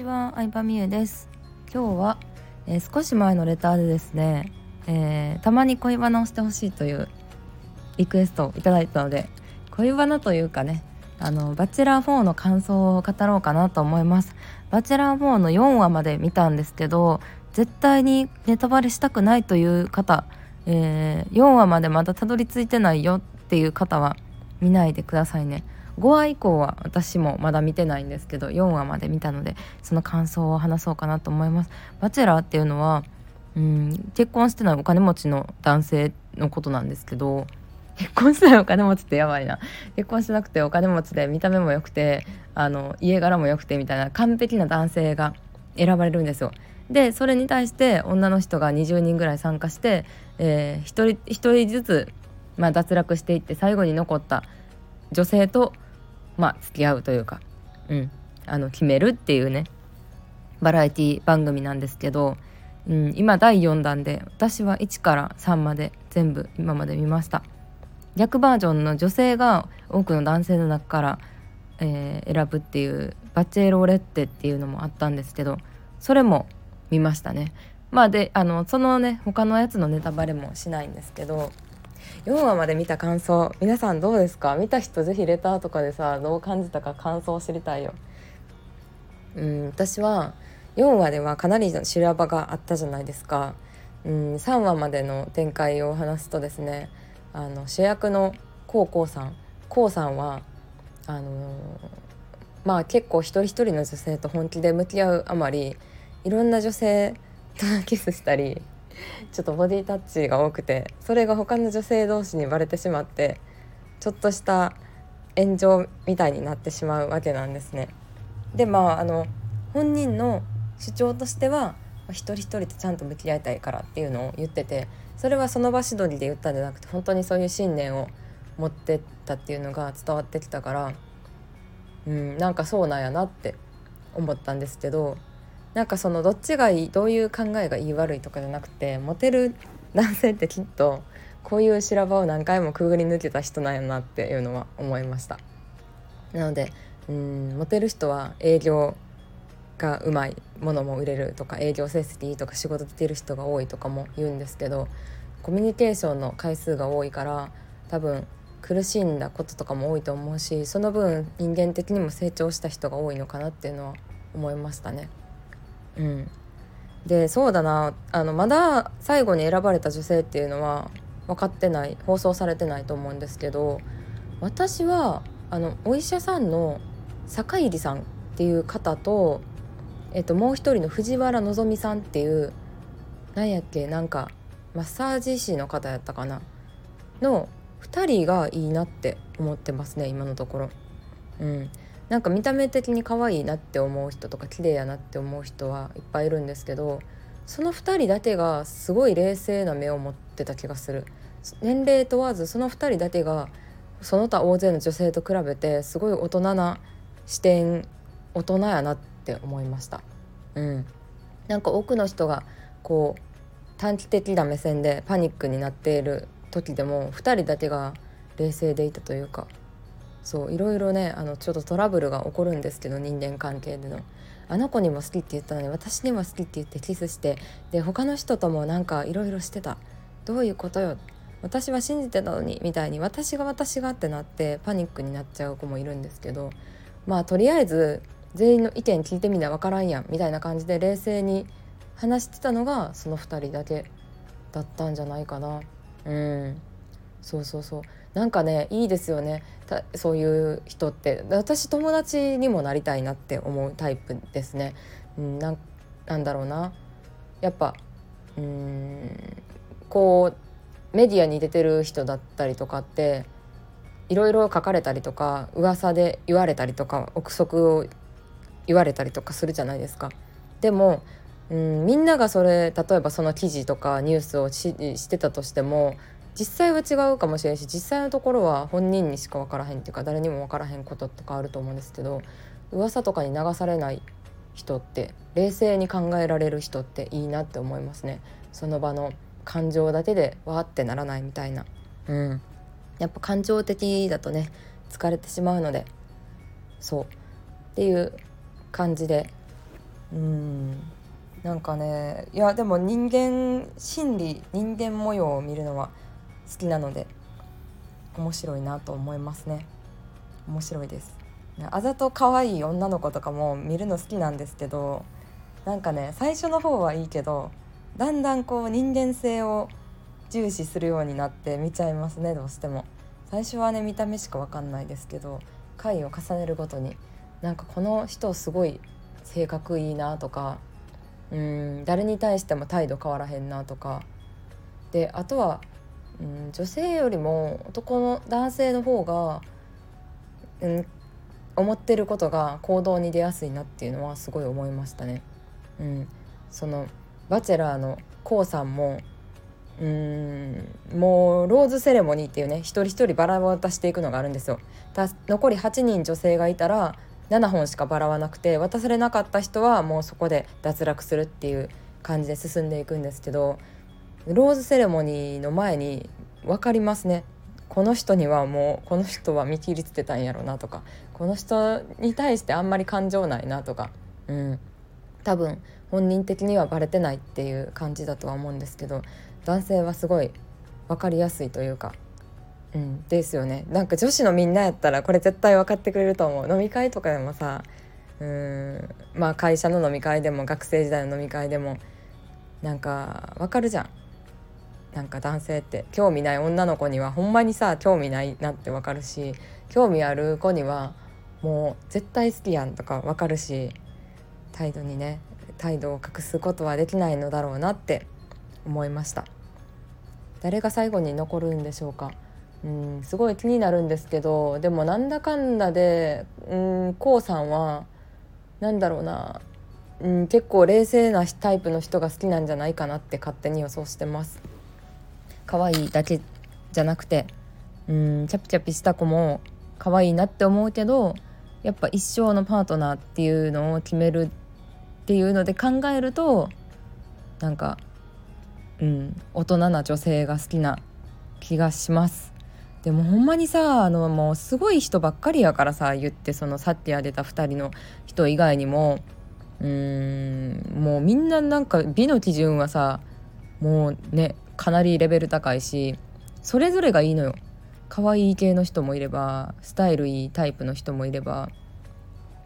ちは、相葉美優です。今日は、えー、少し前のレターでですね、えー、たまに恋バナをしてほしいというリクエストをいただいたので恋バナというかねあのバチェラー4の感想を語ろうかなと思います。バチェラー4の4話まで見たんですけど絶対にネタバレしたくないという方、えー、4話までまだたどり着いてないよっていう方は見ないでくださいね。5話以降は私もまだ見てないんですけど4話まで見たのでその感想を話そうかなと思います。バチェラーっていうのはうん結婚してないお金持ちの男性のことなんですけど結婚してないお金持ちってやばいな結婚しなくてお金持ちで見た目も良くてあの家柄も良くてみたいな完璧な男性が選ばれるんですよ。でそれに対して女の人が20人ぐらい参加して、えー、1人1人ずつ、まあ、脱落していって最後に残った女性とまあ付き合うというか、うん、あの決めるっていうねバラエティ番組なんですけど、うん、今第4弾で私は1から3まで全部今まで見ました。逆バージョンの女性が多くの男性の中から、えー、選ぶっていうバチェロレッテっていうのもあったんですけどそれも見ましたね。まあであのそのね他のやつのネタバレもしないんですけど4話まで見た感想。皆さんどうですか？見た人ぜひレターとかでさどう感じたか感想を知りたいよ。うん私は4話ではかなりの修羅場があったじゃないですか。うん3話までの展開を話すとですねあの主役のコウコウさん。コウさんはあの、まあ結構一人一人の女性と本気で向き合うあまりいろんな女性とキスしたり ちょっとボディタッチが多くてそれが他の女性同士にバレてしまってちょっとした炎上みたいになってしまうわけなんですね。でまああの本人の主張としては一人一人とちゃんと向き合いたいからっていうのを言っててそれはその場しどりで言ったんじゃなくて本当にそういう信念を持ってったっていうのが伝わってきたからうんなんかそうなんやなって思ったんですけどなんかそのどっちがいいどういう考えがいい悪いとかじゃなくてモテる男性ってきっとこういう修羅場を何回もくぐり抜けた人なんやなっていうのは思いましたなのでうんモテる人は営業がうまいものも売れるとか営業成績いいとか仕事出てる人が多いとかも言うんですけどコミュニケーションの回数が多いから多分苦しんだこととかも多いと思うしその分人間的にも成長した人が多いのかなっていうのは思いましたね。うん、でそうだな。あのまだ最後に選ばれた女性っていうのは分かってない。放送されてないと思うんですけど私はあのお医者さんの坂入さんっていう方と、えっと、もう一人の藤原希さんっていうなんやっけなんかマッサージ師の方やったかな。の2人がいいなって思ってますね今のところ。うん、なんか見た目的に可愛いなって思う人とか綺麗やなって思う人はいっぱいいるんですけどその2人だけがすごい冷静な目を持ってた気がする。年齢問わずその2人だけがその他大勢の女性と比べてすごい大人な視点大人やなって思いました。うん。なんか多くの人がこう短期的な目線でパニックになっている時でも2人だけが冷静でいたというかそういろいろねあのちょっとトラブルが起こるんですけど人間関係での。あの子にも好きって言ったのに私にも好きって言ってキスしてで他の人ともなんかいろいろしてた。どういうことよ。私は信じてたのにみたいに私が私がってなってパニックになっちゃう子もいるんですけど。まあとりあえず全員の意見聞いてみな分からんやんみたいな感じで冷静に話してたのがその2人だけだったんじゃないかな。うん。そうそうそう。なんかねいいですよねそういう人って私友達にもなりたいなって思うタイプですね。うんなんだろうなやっぱうんこうメディアに出てる人だったりとかっていろいろ書かれたりとか噂で言われたりとか憶測を言われたりとかするじゃないですか。でもうんみんながそれ例えばその記事とかニュースをししてたとしても実際は違うかもしれんし実際のところは本人にしか分からへんっていうか誰にも分からへんこととかあると思うんですけど噂とかに流されない人って冷静に考えられる人っていいなって思いますね。その場の感情だけでわーってならないみたいな。うん。やっぱ感情的だとね疲れてしまうのでそう。っていう感じで。うん。なんかねいやでも人間心理人間模様を見るのは好きなので面白いなと思いますね。面白いです。あざと可愛い女の子とかも見るの好きなんですけどなんかね最初の方はいいけどだんだんこう人間性を重視するようになって見ちゃいますねどうしても。最初はね見た目しか分かんないですけど回を重ねるごとになんかこの人すごい性格いいなとかうん誰に対しても態度変わらへんなとか。であとはうん女性よりも男の男性の方が、うん、思ってることが行動に出やすいなっていうのはすごい思いましたね。うん、そのバチェラーの k o さんもうーんもうローズセレモニーっていうね一人一人バラを渡していくのがあるんですよ。残り8人女性がいたら7本しかバラはなくて渡されなかった人はもうそこで脱落するっていう感じで進んでいくんですけどローズセレモニーの前に分かりますね。この人にはもうこの人は見切りつけたんやろなとかこの人に対してあんまり感情ないなとか、うん、多分本人的にはバレてないっていう感じだとは思うんですけど男性はすごい分かりやすいというか、うん、ですよね。なんか女子のみんなやったらこれ絶対分かってくれると思う。飲み会とかでもさうん。まあ会社の飲み会でも学生時代の飲み会でもなんか分かるじゃん。なんか男性って興味ない女の子にはほんまにさ興味ないなって分かるし興味ある子にはもう絶対好きやんとか分かるし態度にね態度を隠すことはできないのだろうなって思いました。誰が最後に残るんでしょうか。うんすごい気になるんですけどでもなんだかんだでうん k o さんはなんだろうなうん結構冷静なタイプの人が好きなんじゃないかなって勝手に予想してます。可愛いだけじゃなくてうんチャピチャピした子も可愛いなって思うけどやっぱ一生のパートナーっていうのを決めるっていうので考えるとなんかうん大人な女性が好きな気がします。でもほんまにさあのもうすごい人ばっかりやからさ言ってそのさっき出た2人の人以外にもうーんもうみんななんか美の基準はさもうねかなりレベル高いしそれぞれがいいのよ。可愛い系の人もいればスタイルいいタイプの人もいれば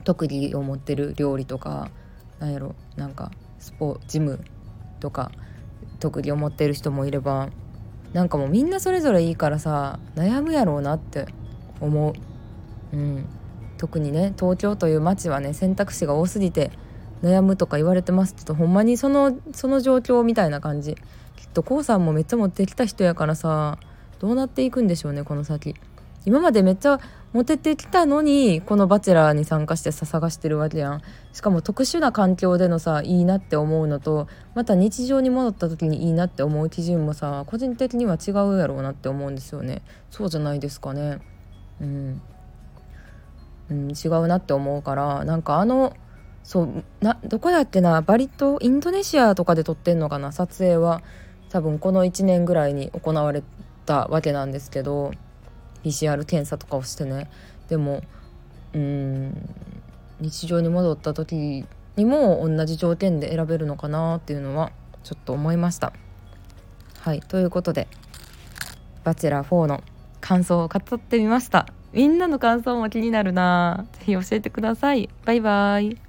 特技を持ってる料理とかなんやろなんかスポジムとか特技を持ってる人もいればなんかもうみんなそれぞれいいからさ悩むやろうなって思う、うん、特にね東京という街はね選択肢が多すぎて悩むとか言われてます。けどほんまにそのその状況みたいな感じ。きっと k o さんもめっちゃ持ってきた人やからさどうなっていくんでしょうねこの先。今までめっちゃモテてきたのにこの「バチェラー」に参加してさ探してるわけやん。しかも特殊な環境でのさいいなって思うのとまた日常に戻った時にいいなって思う基準もさ個人的には違うやろうなって思うんですよね。そうじゃないですかね。うん、うん、違うなって思うからなんかあのそうなどこだっけなバリ島インドネシアとかで撮ってんのかな撮影は。多分この1年ぐらいに行われたわけなんですけど PCR 検査とかをしてねでもうん日常に戻った時にも同じ条件で選べるのかなっていうのはちょっと思いました。はいということで「バチェラー4」の感想を語ってみました。みんなの感想も気になるなぜひ教えてください。バイバイ。